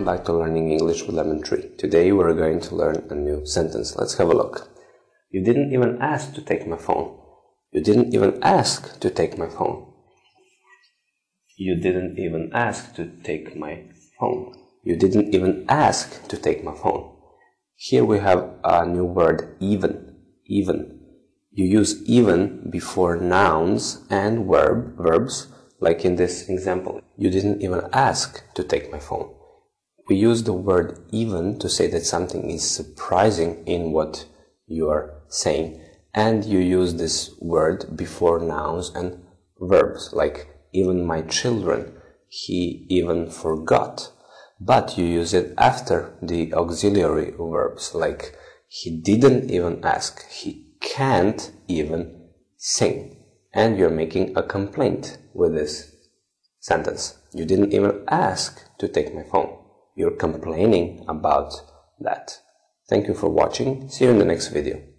back to Learning English with Lemon Tree. Today we're going to learn a new sentence. Let's have a look. You didn't even ask to take my phone. You didn't even ask to take my phone. You didn't even ask to take my phone. You didn't even ask to take my phone. Here we have a new word, even. Even. You use even before nouns and verb, verbs, like in this example. You didn't even ask to take my phone. We use the word even to say that something is surprising in what you are saying. And you use this word before nouns and verbs like even my children he even forgot. But you use it after the auxiliary verbs like he didn't even ask he can't even sing. And you're making a complaint with this sentence. You didn't even ask to take my phone you're complaining about that. Thank you for watching. See you in the next video